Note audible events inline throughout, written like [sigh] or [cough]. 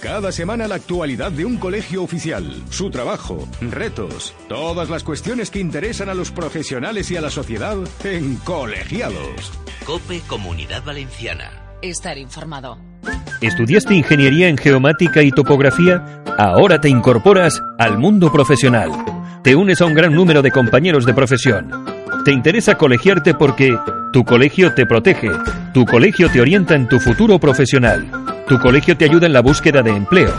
Cada semana la actualidad de un colegio oficial, su trabajo, retos, todas las cuestiones que interesan a los profesionales y a la sociedad en Colegiados. Cope Comunidad Valenciana. Estar informado. ¿Estudiaste ingeniería en geomática y topografía? Ahora te incorporas al mundo profesional. Te unes a un gran número de compañeros de profesión. Te interesa colegiarte porque tu colegio te protege, tu colegio te orienta en tu futuro profesional. Tu colegio te ayuda en la búsqueda de empleo.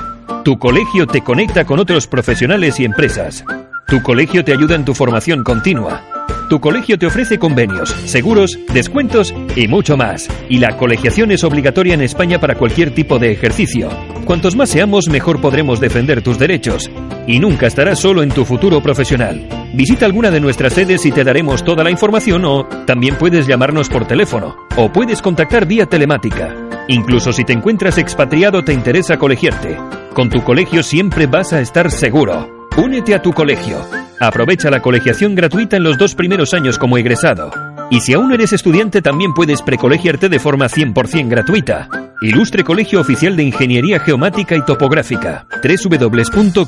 Tu colegio te conecta con otros profesionales y empresas. Tu colegio te ayuda en tu formación continua. Tu colegio te ofrece convenios, seguros, descuentos y mucho más. Y la colegiación es obligatoria en España para cualquier tipo de ejercicio. Cuantos más seamos, mejor podremos defender tus derechos. Y nunca estarás solo en tu futuro profesional. Visita alguna de nuestras sedes y te daremos toda la información o también puedes llamarnos por teléfono o puedes contactar vía telemática. Incluso si te encuentras expatriado te interesa colegiarte. Con tu colegio siempre vas a estar seguro. Únete a tu colegio. Aprovecha la colegiación gratuita en los dos primeros años como egresado. Y si aún eres estudiante también puedes precolegiarte de forma 100% gratuita. Ilustre Colegio Oficial de Ingeniería Geomática y Topográfica. www.coigt.com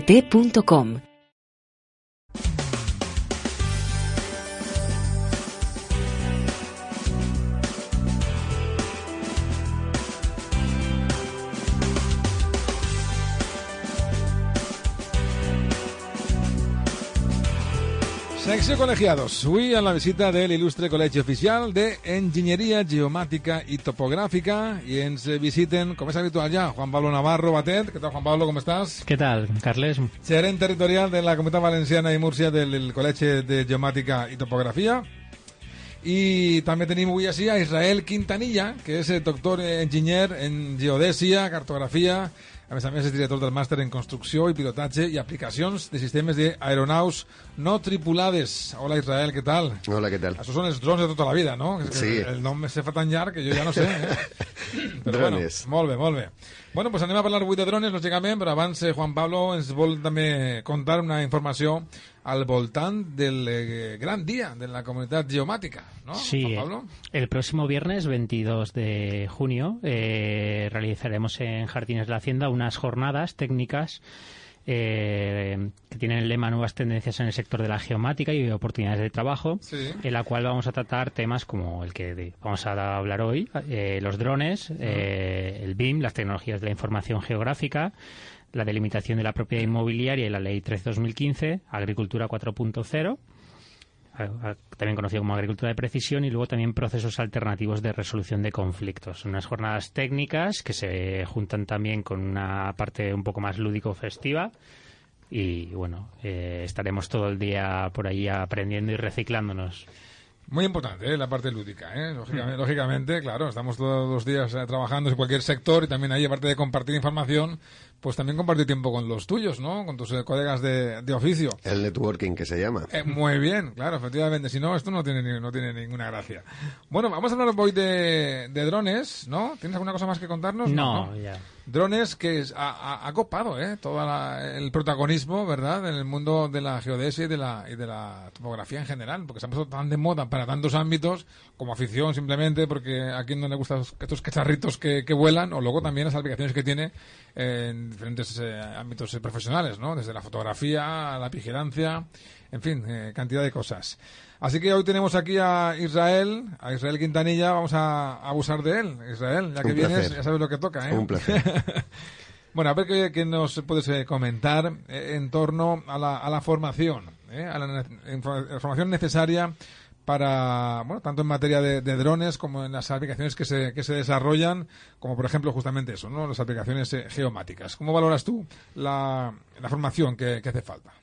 coigt.com. Secció Colegiados. Avui en la visita de l'il·lustre Col·legi Oficial de Enginyeria Geomàtica i Topogràfica i ens visiten, com és habitual ja, Juan Pablo Navarro Batet. ¿Qué tal, Juan Pablo? ¿Cómo estás? ¿Qué tal, Carles? Gerent territorial de la Comunitat Valenciana i Múrcia del Col·legi de Geomàtica i Topografia. I també tenim avui així a Israel Quintanilla, que és doctor enginyer en geodèsia, cartografia, a més a més és director del màster en construcció i pilotatge i aplicacions de sistemes d'aeronaus no tripulades. Hola Israel, què tal? Hola, què tal? Això són els drons de tota la vida, no? Sí. El nom se fa tan llarg que jo ja no sé. Eh? [laughs] Però Drones. bueno, molt bé, molt bé. Bueno, pues anem a parlar avui de drones, lògicament, però abans eh, Juan Pablo ens vol també contar una informació al voltant del eh, gran dia de la comunitat geomàtica, no? Sí, Pablo? el próximo viernes 22 de junio eh, realizaremos en Jardines de la Hacienda unas jornadas técnicas eh, que tienen el lema Nuevas tendencias en el sector de la geomática y oportunidades de trabajo, Sí. en la cual vamos a tratar temas como el que de- vamos a hablar hoy, eh, los drones, eh, el BIM, las tecnologías de la información geográfica, la delimitación de la propiedad inmobiliaria y la Ley 13-2015, Agricultura 4.0, a- a- también conocido como agricultura de precisión, y luego también procesos alternativos de resolución de conflictos. Unas jornadas técnicas que se juntan también con una parte un poco más lúdico-festiva. Y bueno, eh, estaremos todo el día por ahí aprendiendo y reciclándonos. Muy importante ¿eh? la parte lúdica, ¿eh? Lógicamente, lógicamente, claro, estamos todos los días eh, trabajando en cualquier sector y también ahí, aparte de compartir información, pues también compartir tiempo con los tuyos, ¿no? Con tus eh, colegas de, de oficio. El networking que se llama. Eh, muy bien, claro, efectivamente. Si no, esto no tiene, ni- no tiene ninguna gracia. Bueno, vamos a hablar hoy de, de drones, ¿no? ¿Tienes alguna cosa más que contarnos? No, ya. Drones que es- ha, ha- ha copado ¿eh? todo el protagonismo, ¿verdad?, en el mundo de la geodesia y de la, y de la topografía en general, porque se han puesto tan de moda para tantos ámbitos, como afición simplemente, porque a quien no le gustan estos- estos cacharritos que, que vuelan, o luego también las aplicaciones que tiene en diferentes eh, ámbitos eh, profesionales, ¿no?, desde la fotografía a la vigilancia, en fin, eh, cantidad de cosas. Así que hoy tenemos aquí a Israel, a Israel Quintanilla, vamos a abusar de él. Israel, ya que Un vienes, placer. ya sabes lo que toca, ¿eh? Un placer. [laughs] Bueno, a ver qué, qué nos puedes eh, comentar eh, en torno a la, a la formación, ¿eh? a la formación necesaria para, bueno, tanto en materia de, drones como en las aplicaciones que se, que se desarrollan, como por ejemplo justamente eso, ¿no? Las aplicaciones eh, geomáticas. ¿Cómo valoras tú la, la formación que, que hace falta?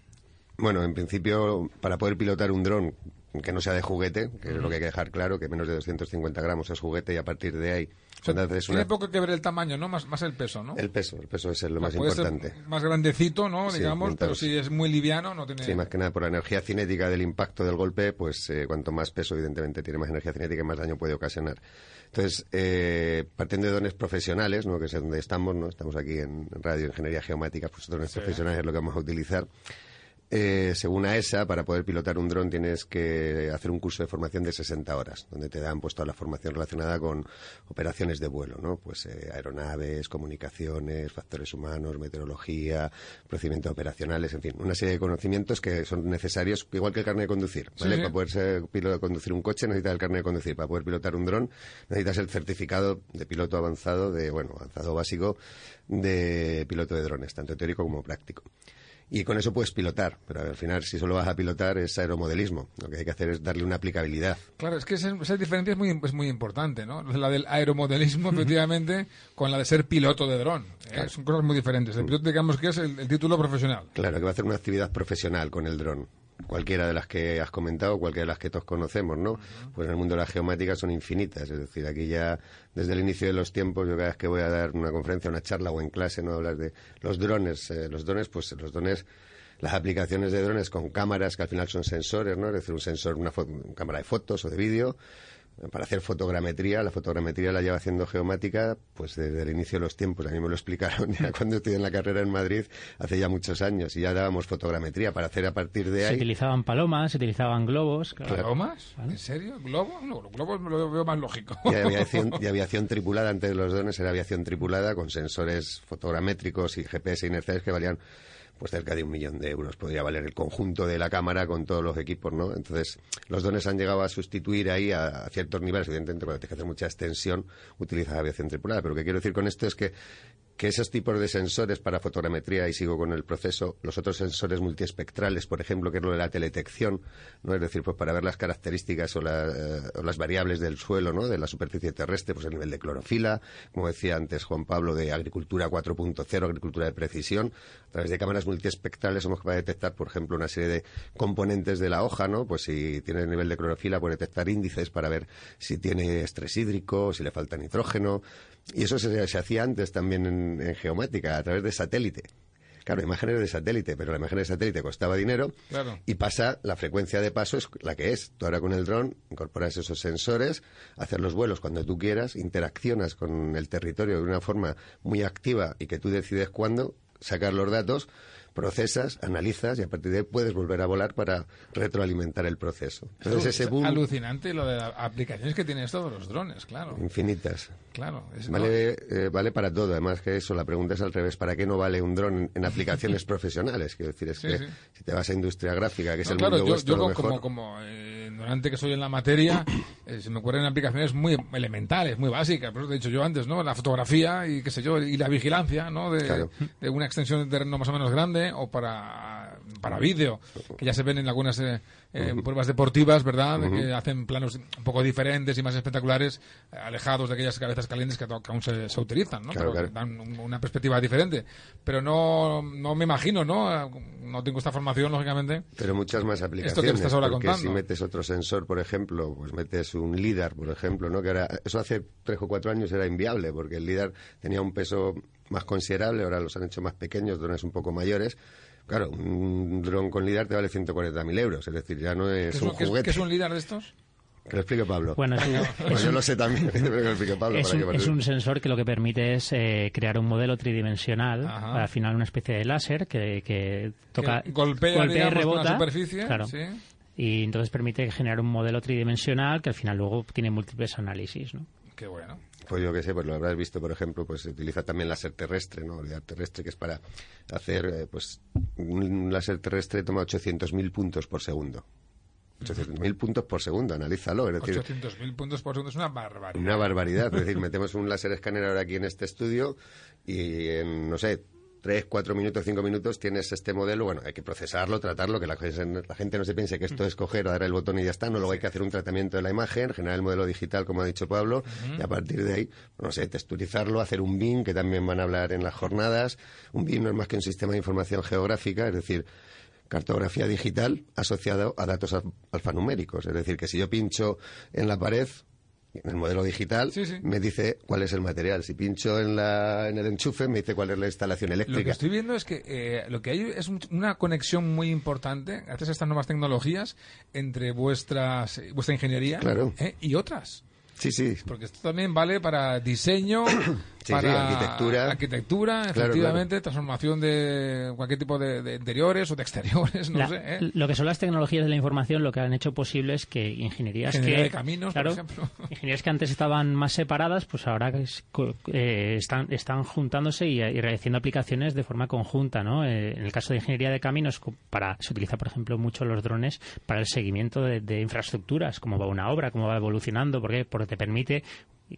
Bueno, en principio, para poder pilotar un dron que no sea de juguete, que es lo que hay que dejar claro, que menos de 250 gramos es juguete y a partir de ahí, O sea, tiene poco que ver el tamaño, ¿no? Más, más el peso, ¿no? el peso, el peso es lo más Puede ser importante. más grandecito, ¿no? Sí, Digamos, pero si es muy liviano, no tiene... Sí, más que nada por la energía cinética del impacto del golpe, pues eh, cuanto más peso, evidentemente, tiene más energía cinética y más daño puede ocasionar. Entonces, eh, partiendo de dones profesionales, ¿no? que es donde estamos, ¿no? estamos aquí en Radio Ingeniería Geomática, pues dones profesionales es lo que vamos a utilizar. Eh, según AESA, para poder pilotar un dron tienes que hacer un curso de formación de 60 horas, donde te dan pues toda la formación relacionada con operaciones de vuelo, ¿no? Pues eh, aeronaves, comunicaciones, factores humanos, meteorología, procedimientos operacionales, en fin, una serie de conocimientos que son necesarios, igual que el carnet de conducir, ¿vale? Sí. Para poder ser piloto, conducir un coche necesitas el carnet de conducir, para poder pilotar un dron necesitas el certificado de piloto avanzado, de bueno, avanzado básico de piloto de drones, tanto teórico como práctico. Y con eso puedes pilotar, pero al final si solo vas a pilotar es aeromodelismo. Lo que hay que hacer es darle una aplicabilidad. Claro, es que esa, esa diferencia es muy, es muy importante, ¿no? La del aeromodelismo, [laughs] efectivamente, con la de ser piloto de dron. ¿eh? Son cosas muy diferentes. El piloto, digamos que es el, el título profesional. Claro, que va a hacer una actividad profesional con el dron. Cualquiera de las que has comentado, cualquiera de las que todos conocemos, ¿no? Pues en el mundo de la geomática son infinitas. Es decir, aquí ya, desde el inicio de los tiempos, yo cada vez que voy a dar una conferencia, una charla o en clase, no hablar de los drones. eh, los drones, pues los drones, las aplicaciones de drones con cámaras que al final son sensores, ¿no? Es decir, un sensor, una, fo- una cámara de fotos o de vídeo, para hacer fotogrametría. La fotogrametría la lleva haciendo geomática pues desde el inicio de los tiempos. A mí me lo explicaron [laughs] ya cuando estudié en la carrera en Madrid hace ya muchos años y ya dábamos fotogrametría para hacer a partir de Se ahí. utilizaban palomas, se utilizaban globos. claro. ¿Palomas? ¿En serio? ¿Globo? No, los globos lo veo más lógico. Y aviación, [laughs] y aviación tripulada, antes de los drones era aviación tripulada con sensores fotogramétricos y GPS inerciales que valían pues cerca de un millón de euros. Podría valer el conjunto de la cámara con todos los equipos, ¿no? Entonces, los drones han llegado a sustituir ahí a, ciertos niveles. Evidentemente, cuando tienes que hacer mucha extensión, utilizas aviación tripulada. Pero lo que quiero decir con esto es que que esos tipos de sensores para fotogrametría, y sigo con el proceso, los otros sensores multiespectrales, por ejemplo, que es lo de la teledetección, ¿no? es decir, pues para ver las características o, la, eh, o las variables del suelo, ¿no? de la superficie terrestre, pues el nivel de clorofila, como decía antes Juan Pablo, de agricultura 4.0, agricultura de precisión, a través de cámaras multiespectrales somos capaces de detectar, por ejemplo, una serie de componentes de la hoja, ¿no? pues si tiene nivel de clorofila, puede detectar índices para ver si tiene estrés hídrico, si le falta nitrógeno, y eso se, se hacía antes también en, en geomática, a través de satélite. Claro, imágenes de satélite, pero la imagen de satélite costaba dinero Claro. y pasa, la frecuencia de paso es la que es. Tú ahora con el dron incorporas esos sensores, hacer los vuelos cuando tú quieras, interaccionas con el territorio de una forma muy activa y que tú decides cuándo sacar los datos, procesas, analizas y a partir de ahí puedes volver a volar para retroalimentar el proceso. Entonces Es ese boom, alucinante lo de las aplicaciones que tienen de los drones, claro. infinitas. Claro. es- Vale, eh, vale para todo, además que eso, la pregunta es al revés, ¿para qué no vale un dron en, en aplicaciones [laughs] profesionales? Quiero decir, es Sí, que sí. si te vas a industria gráfica, que es el claro, mundo yo, vuestro, yo como, mejor, como, como eh, ignorante que soy en la materia, [coughs] eh, se me ocurren aplicaciones muy elementales, muy básicas. Por eso te he dicho yo antes, ¿no? La fotografía y qué sé yo, y la vigilancia, ¿no? De, Claro. de una extensión de terreno más o menos grande o para, para vídeo, que ya se ven en algunas eh, eh, pruebas deportivas, ¿verdad? Que hacen planos un poco diferentes y más espectaculares, alejados de aquellas cabezas calientes que, que aún se, se utilizan, ¿no? Claro, Pero que claro. dan un- una perspectiva diferente. Pero no, no me imagino, ¿no? No tengo esta formación, lógicamente. Pero muchas más aplicaciones. Esto que estás ahora porque contando. si metes otro sensor, por ejemplo, pues metes un LIDAR, por ejemplo, ¿no? Que ahora, eso hace tres o cuatro años era inviable, porque el LIDAR tenía un peso más considerable, ahora los han hecho más pequeños, drones un poco mayores. Claro, un dron con LIDAR te vale 140.000 euros, es decir, ya no es ¿Qué es, un juguete. qué es un líder de estos? Que lo explique Pablo. Bueno, es un- [laughs] Bueno, es yo un- lo sé también, [laughs] pero que lo explique Pablo. Es para un, que es un sensor que lo que permite es eh, crear un modelo tridimensional, Ajá. al final una especie de láser que, que toca, Que golpea, golpea y con la rebota. superficie, Claro. sí. Y entonces permite generar un modelo tridimensional que al final luego tiene múltiples análisis. ¿no? Qué bueno. Pues yo qué sé, pues lo habrás visto, por ejemplo, pues se utiliza también láser terrestre, ¿no? Láser terrestre que es para hacer, eh, pues, un láser terrestre toma 800.000 puntos por segundo. 800.000 puntos por segundo, analízalo. Es decir, 800.000 puntos por segundo es una barbaridad. una barbaridad. Es decir, metemos un láser escáner ahora aquí en este estudio y en, no sé, 3, 4 minutos, 5 minutos tienes este modelo. Bueno, hay que procesarlo, tratarlo, que la, la gente no se piense que esto es coger, dar el botón y ya está. No, luego hay que hacer un tratamiento de la imagen, generar el modelo digital, como ha dicho Pablo, y a partir de ahí, no sé, texturizarlo, hacer un BIM, que también van a hablar en las jornadas. Un BIM no es más que un sistema de información geográfica, es decir, cartografía digital asociado a datos al- alfanuméricos. Es decir, que si yo pincho en la pared, en el modelo digital, Sí, sí. me dice cuál es el material. Si pincho en, la, en el enchufe, me dice cuál es la instalación Lo que eléctrica. estoy viendo es que eh, lo que hay es un- una conexión muy importante, gracias a estas nuevas tecnologías, entre vuestras vuestra ingeniería Claro. eh, y otras. Sí, sí. Porque esto también vale para diseño, [clears throat] Sí, para sí, arquitectura. arquitectura, Claro, efectivamente, transformación de cualquier tipo de, de interiores o de exteriores, no La- sé. ¿eh? Lo que son las tecnologías de la información lo que han hecho posible es que ingenierías Ingeniería que de caminos, por claro, ejemplo. [laughs] ingenierías que antes estaban más separadas pues ahora es co- eh, están están juntándose y, y realizando aplicaciones de forma conjunta no Eh, en el caso de ingeniería de caminos para se utiliza por ejemplo mucho los drones para el seguimiento de, de infraestructuras cómo va una obra cómo va evolucionando porque porque te permite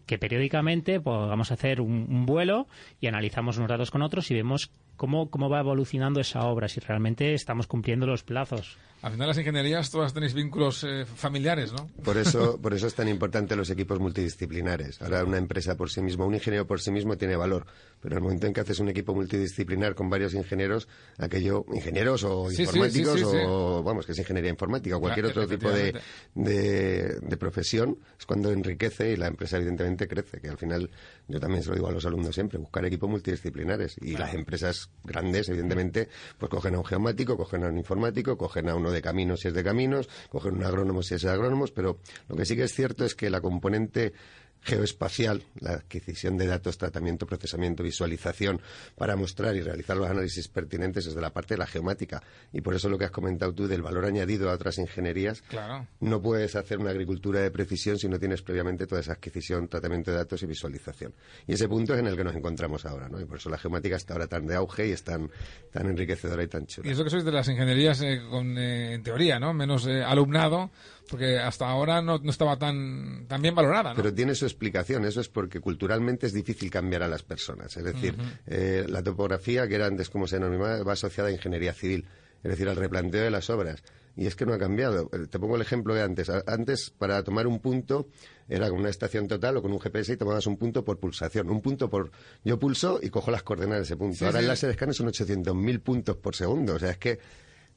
que periódicamente podamos hacer un, un vuelo y analizamos unos datos con otros y vemos cómo, cómo va evolucionando esa obra, si realmente estamos cumpliendo los plazos. Al final las ingenierías todas tenéis vínculos eh, familiares, ¿no? Por eso, [laughs] por eso es tan importante los equipos multidisciplinares. Ahora una empresa por sí misma, un ingeniero por sí mismo tiene valor, pero en el momento en que haces un equipo multidisciplinar con varios ingenieros, aquello, ingenieros o Sí, informáticos sí, sí, sí. o, vamos, que es ingeniería informática o cualquier Claro, otro tipo de, de, de profesión, es cuando enriquece y la empresa evidentemente crece, que al final, yo también se lo digo a los alumnos siempre, buscar equipos multidisciplinares. Y las empresas grandes, evidentemente, pues cogen a un geomático, cogen a un informático, cogen a uno de caminos si es de caminos, cogen un agrónomo si es de agrónomos, pero lo que sí que es cierto es que la componente geoespacial, la adquisición de datos, tratamiento, procesamiento, visualización, para mostrar y realizar los análisis pertinentes es de la parte de la geomática. Y por eso lo que has comentado tú del valor añadido a otras ingenierías, Claro. no puedes hacer una agricultura de precisión si no tienes previamente toda esa adquisición, tratamiento de datos y visualización. Y ese punto es en el que nos encontramos ahora, ¿no? Y por eso la geomática está ahora tan de auge y es tan, tan enriquecedora y tan chula. Y eso que sois de las ingenierías eh, con, eh, en teoría, ¿no? Menos eh, alumnado, porque hasta ahora no, no estaba tan, tan bien valorada, ¿no? Pero tiene su explicación. Eso es porque culturalmente es difícil cambiar a las personas. Es decir, eh, la topografía, que era antes como se denominaba, va asociada a ingeniería civil. Es decir, al replanteo de las obras. Y es que no ha cambiado. Eh, Te pongo el ejemplo de antes. Antes, para tomar un punto, era con una estación total o con un GPS y tomabas un punto por pulsación. Un punto por... Yo pulso y cojo las coordenadas de ese punto. Sí, Ahora sí. el láser escáner son 800.000 puntos por segundo. O sea, es que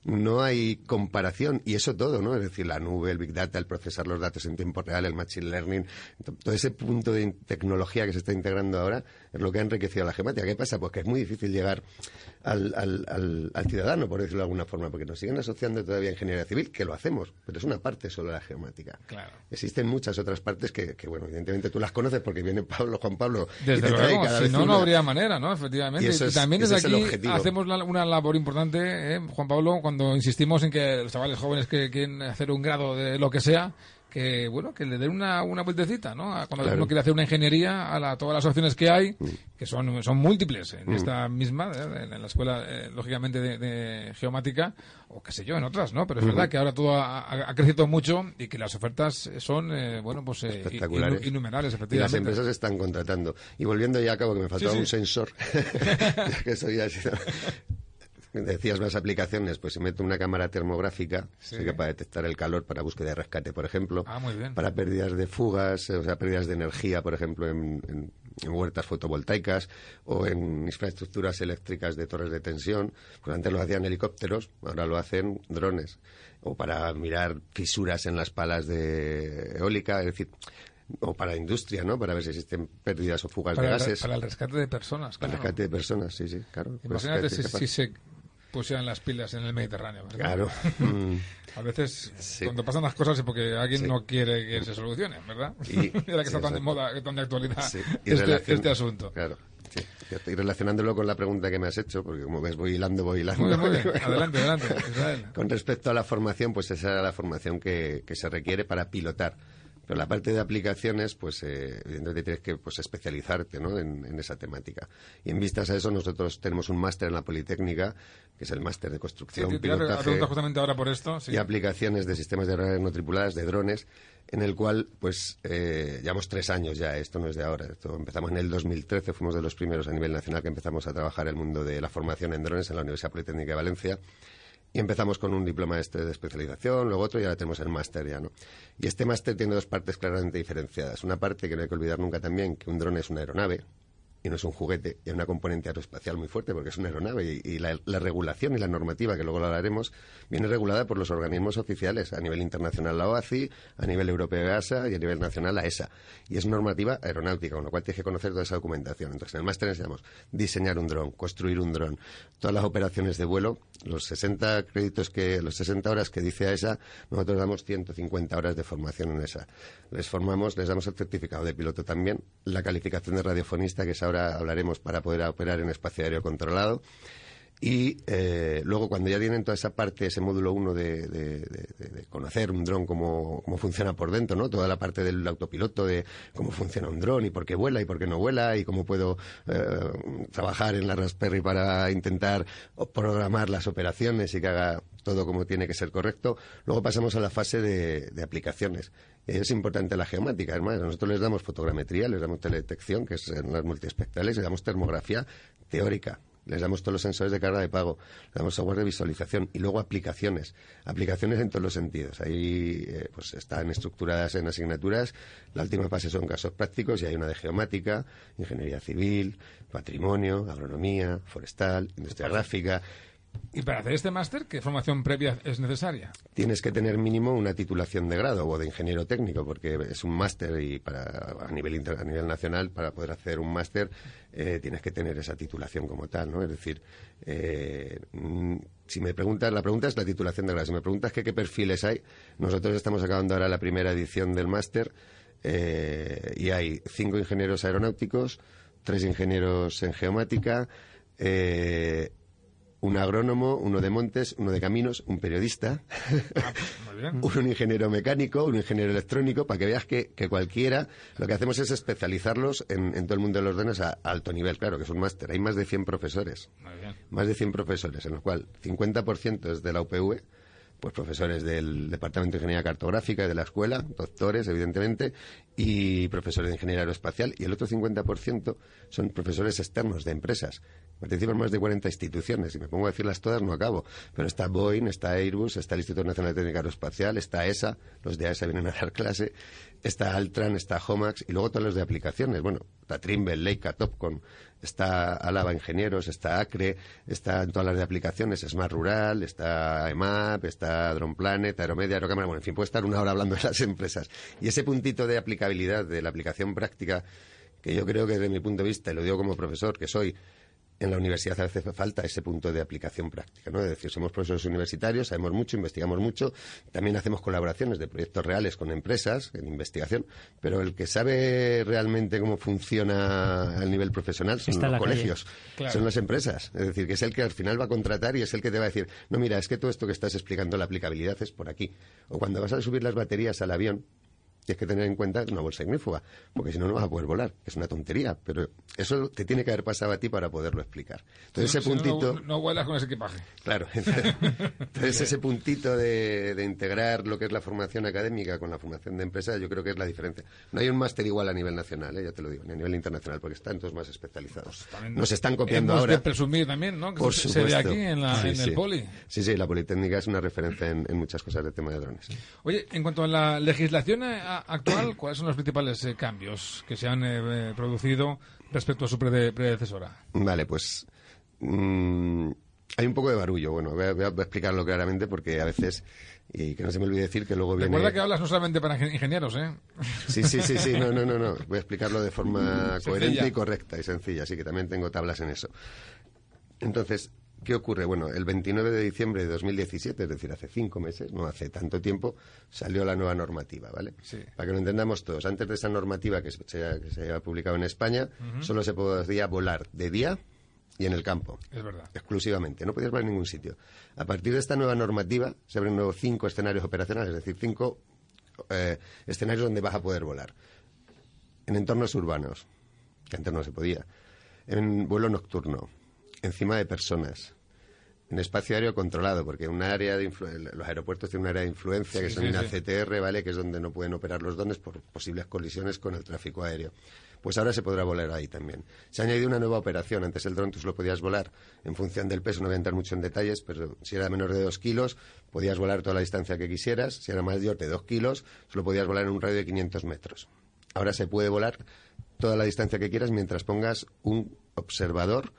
no hay comparación y eso todo, ¿no? Es decir, la nube, el big data, el procesar los datos en tiempo real, el machine learning, to- todo ese punto de tecnología que se está integrando ahora es lo que ha enriquecido la geomática. ¿Qué pasa? Pues que es muy difícil llegar al, al- al- al ciudadano, por decirlo de alguna forma, porque nos siguen asociando todavía a ingeniería civil, que lo hacemos, pero es una parte solo de la geomática. Claro. Existen muchas otras partes que, que, bueno, evidentemente tú las conoces porque viene Pablo, Juan Pablo, y te Desde trae luego, cada si vez no, no habría manera, ¿no? Efectivamente. Y eso es- también desde aquí hacemos la- una labor importante, ¿eh? Juan Pablo, cuando insistimos en que los chavales jóvenes que quieren hacer un grado de lo que sea, que bueno, que le den una, una vueltecita, ¿no? A Cuando Claro. uno quiere hacer una ingeniería, a la- todas las opciones que hay, Mm. que son, son múltiples en esta misma, ¿eh? en la escuela, eh, lógicamente, de, de geomática, o qué sé yo, en otras, ¿no? Pero es verdad que ahora todo ha, crecido mucho y que las ofertas son, eh, bueno, pues eh, Espectaculares. innumerables, Y las efectivamente. empresas están contratando. Y volviendo ya a cabo, que me faltaba Sí, sí. un sensor. [laughs] [laughs] Que eso ya ha sido- Decías más aplicaciones, pues si meto una cámara termográfica, Sí. para detectar el calor, para búsqueda de rescate, por ejemplo. Ah, muy bien. Para pérdidas de fugas, o sea, pérdidas de energía, por ejemplo, en, en- en huertas fotovoltaicas o en infraestructuras eléctricas de torres de tensión. Pues antes lo hacían helicópteros, ahora lo hacen drones. O para mirar fisuras en las palas de eólica, es decir, o para la industria, ¿no? Para ver si existen pérdidas o fugas Para, de el- gases. para el rescate de personas, Para claro. el rescate de personas, sí, sí, claro. Pues, Imagínate si se pusieran las pilas en el Mediterráneo. ¿verdad? Claro. [laughs] Mm. A veces, Sí. cuando pasan las cosas es porque alguien Sí. no quiere que se solucionen, ¿verdad? Y- [laughs] Ahora que sí, está tan de moda, tan de actualidad y este, relacion- este asunto. Claro. Y relacionándolo con la pregunta que me has hecho, porque como ves voy hilando, voy hilando. Muy bien, muy bien. [laughs] Adelante, adelante, Israel. Con respecto a la formación, pues esa era la formación que, que se requiere para pilotar. Pero la parte de aplicaciones, pues eh, evidentemente tienes que pues, especializarte ¿no? en, en esa temática. Y en vistas a eso, nosotros tenemos un máster en la Politécnica, que es el máster de Sí, construcción, te a pilotaje justamente ahora por esto. Sí. y aplicaciones de sistemas de aeronaves no tripuladas, de drones, en el cual, pues, eh, llevamos tres años ya, esto no es de ahora, esto empezamos en el 2013, fuimos de los primeros a nivel nacional que empezamos a trabajar el mundo de la formación en drones en la Universidad Politécnica de Valencia. Y empezamos con un diploma este de especialización, luego otro y ahora tenemos el máster ya, ¿no? Y este máster tiene dos partes claramente diferenciadas. Una parte que no hay que olvidar nunca también, que un dron es una aeronave, y no es un juguete, hay una componente aeroespacial muy fuerte porque es una aeronave y, la, la regulación y la normativa, que luego lo hablaremos, viene regulada por los organismos oficiales, a nivel internacional la OACI, a nivel europeo EASA y a nivel nacional la ESA. Y es normativa aeronáutica, con lo cual tienes que conocer toda esa documentación. Entonces, en el máster enseñamos diseñar un dron, construir un dron, todas las operaciones de vuelo, los 60 créditos que, los 60 horas que dice ESA, nosotros damos 150 horas de formación en ESA. Les formamos, les damos el certificado de piloto también, la calificación de radiofonista, que es ahora hablaremos para poder operar en espacio aéreo controlado. Y eh, luego, cuando ya tienen toda esa parte, ese módulo 1 de, conocer un dron, cómo, cómo funciona por dentro, ¿no? Toda la parte del autopiloto, de cómo funciona un dron y por qué vuela y por qué no vuela y cómo puedo eh, trabajar en la Raspberry para intentar programar las operaciones y que haga todo como tiene que ser correcto. Luego pasamos a la fase de, aplicaciones. Es importante la geomática. Además, nosotros les damos fotogrametría, les damos teledetección, que es en las multiespectrales, les damos termografía teórica. Les damos todos los sensores de carga de pago, les damos software de visualización y luego aplicaciones. Aplicaciones en todos los sentidos. Ahí eh, pues están estructuradas en asignaturas. La última fase son casos prácticos y hay una de geomática, ingeniería civil, patrimonio, agronomía, forestal, industria gráfica. Y para hacer este máster, ¿qué formación previa es necesaria? Tienes que tener mínimo una titulación de grado o de ingeniero técnico, porque es un máster y para a nivel inter- a nivel nacional para poder hacer un máster eh, tienes que tener esa titulación como tal, ¿no? Es decir, eh, si me preguntas, la pregunta es la titulación de grado. Si me preguntas que qué perfiles hay, nosotros estamos acabando ahora la primera edición del máster eh, y hay cinco ingenieros aeronáuticos, tres ingenieros en geomática. Eh, un agrónomo, uno de montes, uno de caminos, un periodista, [laughs] Muy bien. un ingeniero mecánico, un ingeniero electrónico, para que veas que, que cualquiera, lo que hacemos es especializarlos en, en todo el mundo de los dones a, a alto nivel, claro, que es un máster. Hay más de 100 profesores, Muy bien. más de 100 profesores, en los cuales 50% es de la UPV, pues profesores del Departamento de Ingeniería Cartográfica y de la escuela, doctores, evidentemente, y profesores de Ingeniería Aeroespacial, y el otro 50% son profesores externos de empresas. Participan más de 40 instituciones, y me pongo a decirlas todas, no acabo. Pero está Boeing, está Airbus, está el Instituto Nacional de Técnica Aeroespacial, está ESA, los de ESA vienen a dar clase, está Altran, está Homax, y luego todos los de aplicaciones. Bueno, está Trimble, Leica, Topcon, está Alaba Ingenieros, está Acre, está en todas las de aplicaciones, Smart Rural, está EMAP, está Drone Planet, Aeromedia, Aerocámara, bueno, en fin, puedo estar una hora hablando de las empresas. Y ese puntito de aplicabilidad, de la aplicación práctica, que yo creo que desde mi punto de vista, y lo digo como profesor que soy, en la universidad veces falta ese punto de aplicación práctica, ¿no? Es decir, somos profesores universitarios, sabemos mucho, investigamos mucho, también hacemos colaboraciones de proyectos reales con empresas en investigación, pero el que sabe realmente cómo funciona al nivel profesional son Está los colegios, Claro. son las empresas. Es decir, que es el que al final va a contratar y es el que te va a decir, no, mira, es que todo esto que estás explicando, la aplicabilidad es por aquí. O cuando vas a subir las baterías al avión, tienes que tener en cuenta una bolsa ignífuga, porque si no, no vas a poder volar. Es una tontería, pero eso te tiene que haber pasado a ti para poderlo explicar. Entonces, ese Si puntito... No, no vuelas con ese equipaje. Claro, [laughs] entonces ese puntito de, de integrar lo que es la formación académica con la formación de empresa, yo creo que es la diferencia. No hay un máster igual a nivel nacional, ¿eh? ya te lo digo, ni a nivel internacional, porque están todos más especializados. También Nos están copiando hemos ahora. de presumir también, ¿no? Que Por se, se ve aquí en, la- Sí, en el poli. Sí, sí, la Politécnica es una referencia en, en muchas cosas de tema de drones. Oye, en cuanto a la legislación actual, [clears throat] ¿cuáles son los principales eh, cambios que se han eh, eh, producido respecto a su prede- predecesora? Vale, pues mm, hay un poco de barullo. Bueno, voy a, voy a explicarlo claramente porque a veces Y que no se me olvide decir que luego viene... Recuerda que hablas no solamente para ingen- ingenieros, ¿eh? Sí, sí, sí, sí, no, no, no, no. Voy a explicarlo de forma [laughs] coherente y correcta y sencilla, así que también tengo tablas en eso. Entonces, ¿qué ocurre? Bueno, el 29 de diciembre de 2017, es decir, hace cinco meses, no hace tanto tiempo, salió la nueva normativa, ¿vale? Sí. Para que lo entendamos todos, antes de esa normativa que se, que se había publicado en España, solo se podía volar de día y en el campo Es verdad. exclusivamente, no podías volar en ningún sitio. A partir de esta nueva normativa se abren nuevos cinco escenarios operacionales, es decir, cinco eh, escenarios donde vas a poder volar. En entornos urbanos, que antes no se podía. En vuelo nocturno, encima de personas. En espacio aéreo controlado, porque un área de los aeropuertos tienen un área de influencia que se sí, sí. CTR, ¿vale? Que es donde no pueden operar los drones por posibles colisiones con el tráfico aéreo. Pues ahora se podrá volar ahí también. Se ha añadido una nueva operación. Antes el dron tú solo podías volar en función del peso, no voy a entrar mucho en detalles, pero si era menor de dos kilos, podías volar toda la distancia que quisieras. Si era mayor de dos kilos, solo podías volar en un radio de 500 metros. Ahora se puede volar toda la distancia que quieras mientras pongas un observador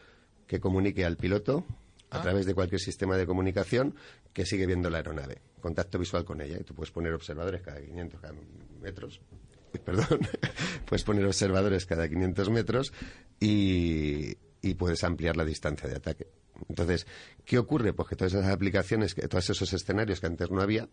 que comunique al piloto a través de cualquier sistema de comunicación que sigue viendo la aeronave. Contacto visual con ella. Y tú puedes poner observadores cada 500 cada metros. [laughs] Perdón. [laughs] puedes poner observadores cada 500 metros y, y puedes ampliar la distancia de ataque. Entonces, ¿qué ocurre? Pues que todas esas aplicaciones, que todos esos escenarios que antes no había,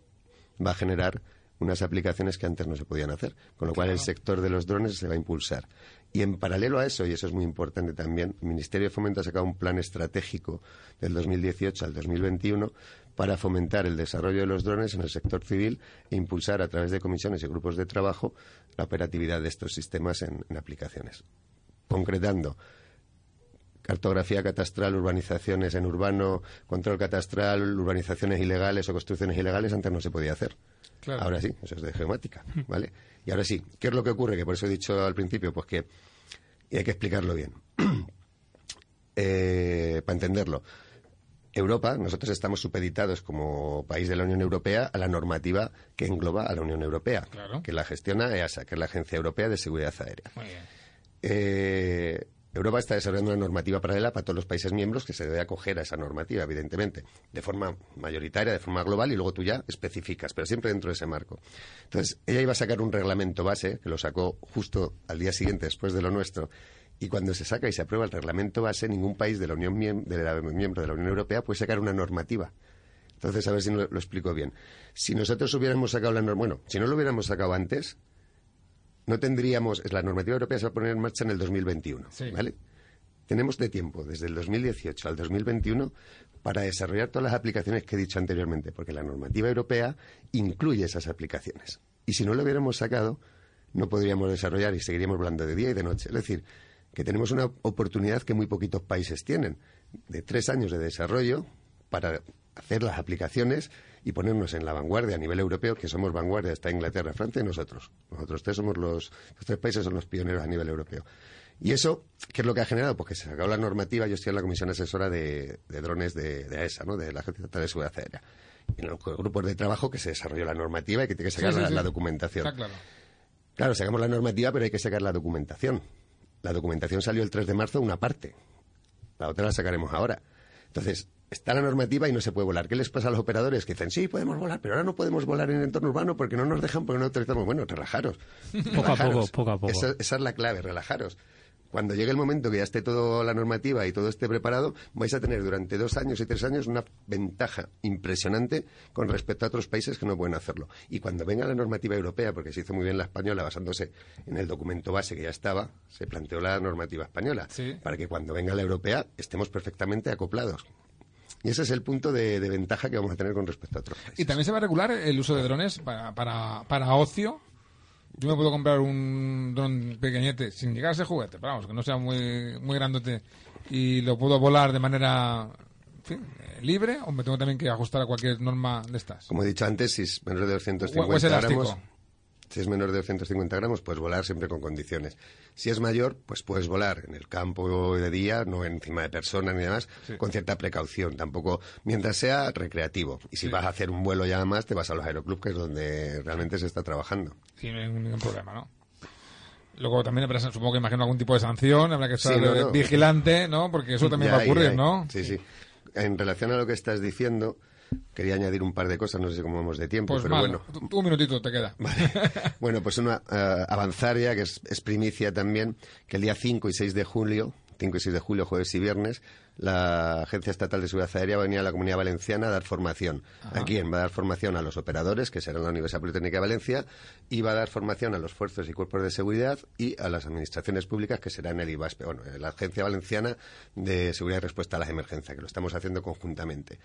va a generar unas aplicaciones que antes no se podían hacer, con lo cual el sector de los drones se va a impulsar. Y en paralelo a eso, y eso es muy importante también, el Ministerio de Fomento ha sacado un plan estratégico del 2018 al 2021 para fomentar el desarrollo de los drones en el sector civil e impulsar a través de comisiones y grupos de trabajo la operatividad de estos sistemas en, en aplicaciones. Concretando, cartografía catastral, urbanizaciones en urbano, control catastral, urbanizaciones ilegales o construcciones ilegales, antes no se podía hacer. Claro. Ahora sí, eso es de geomática, [laughs] ¿vale? Y ahora sí, ¿qué es lo que ocurre? Que por eso he dicho al principio, pues que y hay que explicarlo bien. [clears throat] Eh, para entenderlo, Europa, nosotros estamos supeditados como país de la Unión Europea a la normativa que engloba a la Unión Europea, Claro. que la gestiona EASA, que es la Agencia Europea de Seguridad Aérea. Muy bien. Eh, Europa está desarrollando una normativa paralela para todos los países miembros que se debe acoger a esa normativa, evidentemente, de forma mayoritaria, de forma global, y luego tú ya especificas, pero siempre dentro de ese marco. Entonces, ella iba a sacar un reglamento base, que lo sacó justo al día siguiente después de lo nuestro, y cuando se saca y se aprueba el reglamento base, ningún país de la Unión de miembro de la Unión Europea puede sacar una normativa. Entonces, a ver si lo, lo explico bien. Si nosotros hubiéramos sacado la norma, bueno, si no lo hubiéramos sacado antes, no tendríamos, la normativa europea se va a poner en marcha en el 2021, Sí. ¿vale? Tenemos de tiempo, desde el 2018 al 2021, para desarrollar todas las aplicaciones que he dicho anteriormente, porque la normativa europea incluye esas aplicaciones. Y si no lo hubiéramos sacado, no podríamos desarrollar y seguiríamos volando de día y de noche. Es decir, que tenemos una oportunidad que muy poquitos países tienen, de tres años de desarrollo para hacer las aplicaciones y ponernos en la vanguardia a nivel europeo, que somos vanguardia, está Inglaterra, Francia y nosotros. Nosotros tres somos los, los tres países son los pioneros a nivel europeo. Y eso, ¿qué es lo que ha generado? Pues que se sacó la normativa, yo estoy en la comisión asesora de, de drones de, de AESA, ¿no? de la Agencia Estatal de Seguridad Aérea. En los grupos de trabajo que se desarrolló la normativa y que tiene que sacar Sí, sí, la, sí. la documentación. Está claro. Claro, sacamos la normativa, pero hay que sacar la documentación. La documentación salió el 3 de marzo, una parte. La otra la sacaremos ahora. Entonces, está la normativa y no se puede volar. ¿Qué les pasa a los operadores que dicen, sí, podemos volar, pero ahora no podemos volar en el entorno urbano porque no nos dejan, porque no autorizamos? Bueno, relajaros. Poco a poco, poco a poco. Esa, esa es la clave, relajaros. Cuando llegue el momento que ya esté toda la normativa y todo esté preparado, vais a tener durante dos años y tres años una ventaja impresionante con respecto a otros países que no pueden hacerlo. Y cuando venga la normativa europea, porque se hizo muy bien la española basándose en el documento base que ya estaba, se planteó la normativa española, Sí. para que cuando venga la europea estemos perfectamente acoplados. Y ese es el punto de, de ventaja que vamos a tener con respecto a otros países. Y también se va a regular el uso de drones para, para, para ocio. Yo me puedo comprar un dron pequeñete sin llegar a ser juguete, pero vamos, que no sea muy, muy grandote y lo puedo volar de manera en fin, eh, libre o me tengo también que ajustar a cualquier norma de estas. Como he dicho antes, si es menor de O- 250 o es elástico. gramos, si es menor de 250 gramos, puedes volar siempre con condiciones. Si es mayor, pues puedes volar en el campo de día, no encima de personas ni demás, Sí. con cierta precaución. Tampoco, mientras sea recreativo. Y si Sí. vas a hacer un vuelo ya más, te vas a los aeroclubs, que es donde realmente se está trabajando. Sin ningún, ningún problema, ¿no? Luego también habrá, supongo que imagino algún tipo de sanción, habrá que estar Sí, no, no. vigilante, ¿no? Porque eso también Ya va a hay, ocurrir, ya hay. ¿no? Sí, sí. En relación a lo que estás diciendo, Quería añadir un par de cosas, no sé cómo vamos de tiempo, Pues pero mal, bueno. un minutito te queda. [laughs] Bueno, pues una eh, avanzar ya, que es, es primicia también, que el día 5 y 6 de julio, 5 y 6 de julio, jueves y viernes, la Agencia Estatal de Seguridad Aérea va a venir a la Comunidad Valenciana a dar formación. ¿A quién? Va a dar formación a los operadores, que serán la Universidad Politécnica de Valencia, y va a dar formación a los fuerzos y cuerpos de seguridad y a las administraciones públicas, que serán el IVASPE, bueno, la Agencia Valenciana de Seguridad y Respuesta a las Emergencias, que lo estamos haciendo conjuntamente.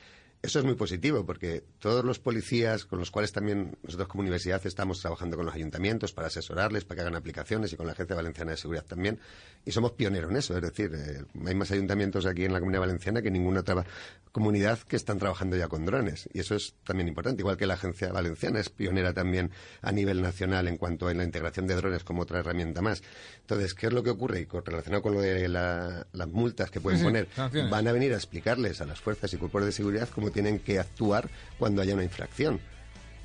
Eso es muy positivo porque todos los policías con los cuales también nosotros como universidad estamos trabajando con los ayuntamientos para asesorarles, para que hagan aplicaciones y con la Agencia Valenciana de Seguridad también. Y somos pioneros en eso, es decir, eh, hay más ayuntamientos aquí en la Comunidad Valenciana que ninguna otra comunidad que están trabajando ya con drones. Y eso es también importante, igual que la Agencia Valenciana es pionera también a nivel nacional en cuanto a la integración de drones como otra herramienta más. Entonces, ¿qué es lo que ocurre? Y relacionado con lo de la- las multas que pueden Sí, poner, sanciones. van a venir a explicarles a las fuerzas y cuerpos de seguridad cómo tienen que actuar cuando haya una infracción.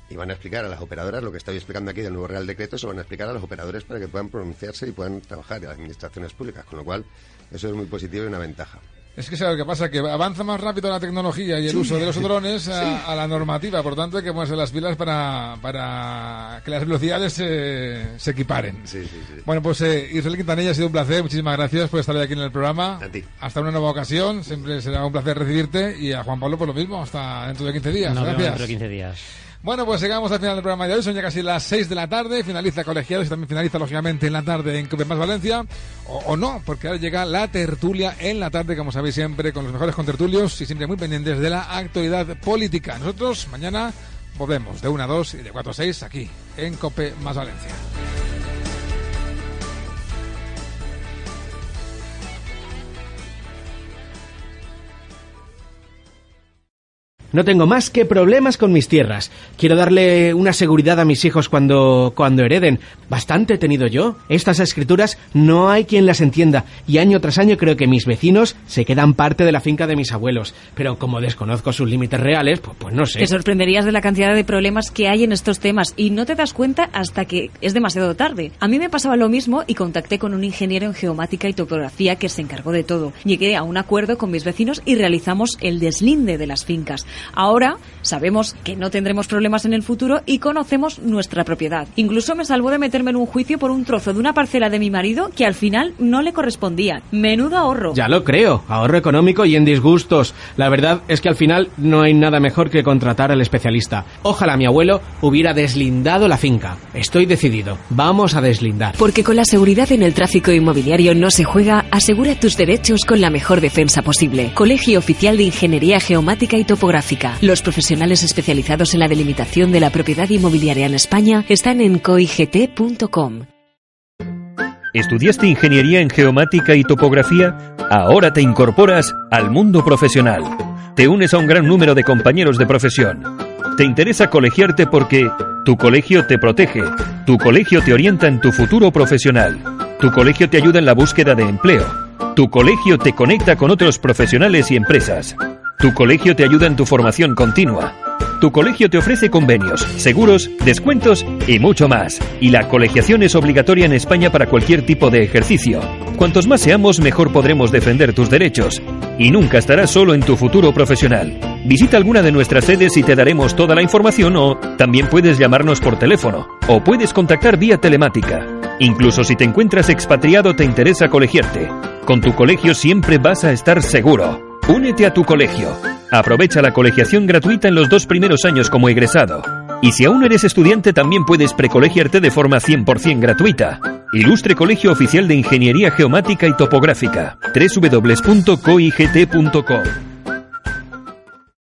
Y van a explicar a las operadoras lo que estoy explicando aquí del nuevo Real Decreto, se van a explicar a los operadores para que puedan pronunciarse y puedan trabajar a las administraciones públicas, con lo cual eso es muy positivo y una ventaja. Es que sabes lo que pasa, que avanza más rápido la tecnología y el uso de los drones a, a la normativa, por tanto hay que ponerse las pilas para, para que las velocidades se, se equiparen. Sí, sí, sí. Bueno, pues eh, Israel Quintanilla, ha sido un placer, muchísimas gracias por estar hoy aquí en el programa. A ti. Hasta una nueva ocasión, siempre será un placer recibirte y a Juan Pablo por lo mismo, hasta dentro de 15 días. Vemos gracias. dentro de 15 días. Bueno, pues llegamos al final del programa de hoy. Son ya casi las 6 de la tarde. Finaliza Colegiados y también finaliza, lógicamente, en la tarde en Cope Más Valencia. O, o no, porque ahora llega la tertulia en la tarde, como sabéis siempre, con los mejores contertulios y siempre muy pendientes de la actualidad política. Nosotros mañana volvemos de 1 a 2 y de 4 a 6 aquí en Cope Más Valencia. No tengo más que problemas con mis tierras. Quiero darle una seguridad a mis hijos cuando, cuando hereden. Bastante he tenido yo. Estas escrituras no hay quien las entienda. Y año tras año creo que mis vecinos se quedan parte de la finca de mis abuelos. Pero como desconozco sus límites reales, pues, pues no sé. Te sorprenderías de la cantidad de problemas que hay en estos temas y no te das cuenta hasta que es demasiado tarde. A mí me pasaba lo mismo y contacté con un ingeniero en geomática y topografía que se encargó de todo. Llegué a un acuerdo con mis vecinos y realizamos el deslinde de las fincas. Ahora sabemos que no tendremos problemas en el futuro y conocemos nuestra propiedad. Incluso me salvó de meterme en un juicio por un trozo de una parcela de mi marido que al final no le correspondía. Menudo ahorro. Ya lo creo, ahorro económico y en disgustos. La verdad es que al final no hay nada mejor que contratar al especialista. Ojalá mi abuelo hubiera deslindado la finca. Estoy decidido, vamos a deslindar. Porque con la seguridad en el tráfico inmobiliario no se juega, asegura tus derechos con la mejor defensa posible. Colegio Oficial de Ingeniería Geomática y Los profesionales especializados en la delimitación de la propiedad inmobiliaria en España están en coigt.com. ¿Estudiaste ingeniería en geomática y topografía? Ahora te incorporas al mundo profesional. Te unes a un gran número de compañeros de profesión. Te interesa colegiarte porque tu colegio te protege, tu colegio te orienta en tu futuro profesional, tu colegio te ayuda en la búsqueda de empleo, tu colegio te conecta con otros profesionales y empresas, tu colegio te ayuda en tu formación continua. Tu colegio te ofrece convenios, seguros, descuentos y mucho más. Y la colegiación es obligatoria en España para cualquier tipo de ejercicio. Cuantos más seamos, mejor podremos defender tus derechos. Y nunca estarás solo en tu futuro profesional. Visita alguna de nuestras sedes y te daremos toda la información o también puedes llamarnos por teléfono o puedes contactar vía telemática. Incluso si te encuentras expatriado te interesa colegiarte. Con tu colegio siempre vas a estar seguro. Únete a tu colegio. Aprovecha la colegiación gratuita en los dos primeros años como egresado. Y si aún eres estudiante también puedes precolegiarte de forma 100% gratuita. Ilustre Colegio Oficial de Ingeniería Geomática y Topográfica. www.coigt.com